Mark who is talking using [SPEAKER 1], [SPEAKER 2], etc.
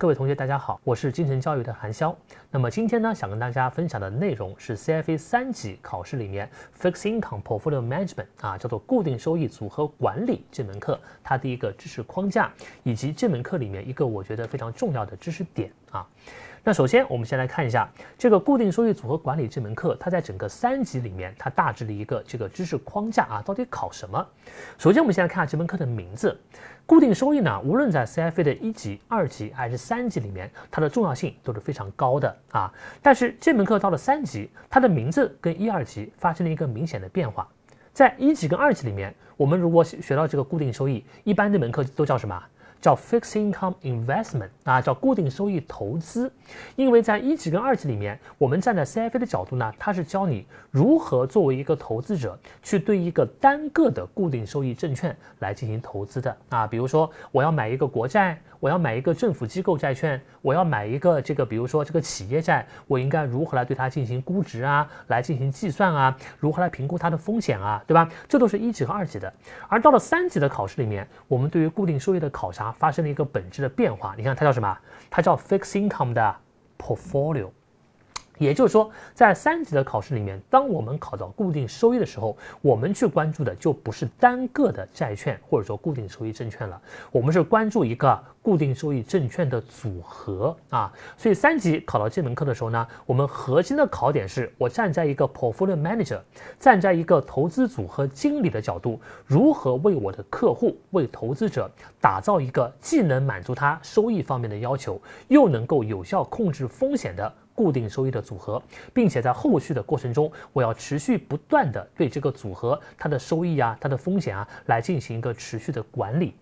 [SPEAKER 1] 各位同学，大家好，我是金城教育的韩潇。那么今天呢，想跟大家分享的内容是 CFA 三级考试里面 Fixed Income Portfolio Management 啊，叫做固定收益组合管理这门课，它的一个知识框架，以及这门课里面一个我觉得非常重要的知识点啊。那首先，我们先来看一下这个固定收益组合管理这门课，它在整个三级里面，它大致的一个这个知识框架啊，到底考什么？首先，我们先来看下这门课的名字。固定收益呢，无论在 CFA 的一级、二级还是三级里面，它的重要性都是非常高的啊。但是这门课到了三级，它的名字跟一二级发生了一个明显的变化。在一级跟二级里面，我们如果学到这个固定收益，一般这门课都叫什么？叫 fixed income investment 啊，叫固定收益投资。因为在一级跟二级里面，我们站在 CFA 的角度呢，它是教你如何作为一个投资者去对一个单个的固定收益证券来进行投资的啊。比如说，我要买一个国债，我要买一个政府机构债券，我要买一个这个，比如说这个企业债，我应该如何来对它进行估值啊，来进行计算啊，如何来评估它的风险啊，对吧？这都是一级和二级的。而到了三级的考试里面，我们对于固定收益的考察。发生了一个本质的变化，你看它叫什么？它叫 fixed income 的 portfolio。也就是说，在三级的考试里面，当我们考到固定收益的时候，我们去关注的就不是单个的债券或者说固定收益证券了，我们是关注一个固定收益证券的组合啊。所以三级考到这门课的时候呢，我们核心的考点是我站在一个 portfolio manager，站在一个投资组合经理的角度，如何为我的客户、为投资者打造一个既能满足他收益方面的要求，又能够有效控制风险的。固定收益的组合，并且在后续的过程中，我要持续不断的对这个组合它的收益啊、它的风险啊来进行一个持续的管理。